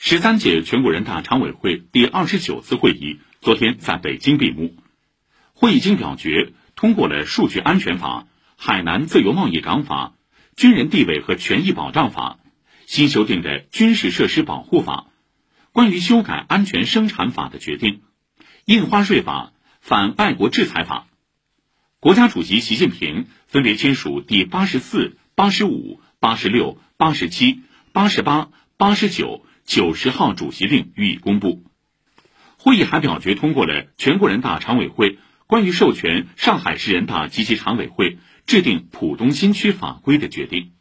十三届全国人大常委会第二十九次会议昨天在北京闭幕。会议经表决通过了《数据安全法》《海南自由贸易港法》《军人地位和权益保障法》新修订的《军事设施保护法》关于修改安全生产法的决定，印花税法、反外国制裁法。国家主席习近平分别签署第八十四、八十五、八十六、八十七、八十八、八十九、九十号主席令予以公布。会议还表决通过了全国人大常委会关于授权上海市人大及其常委会制定浦东新区法规的决定。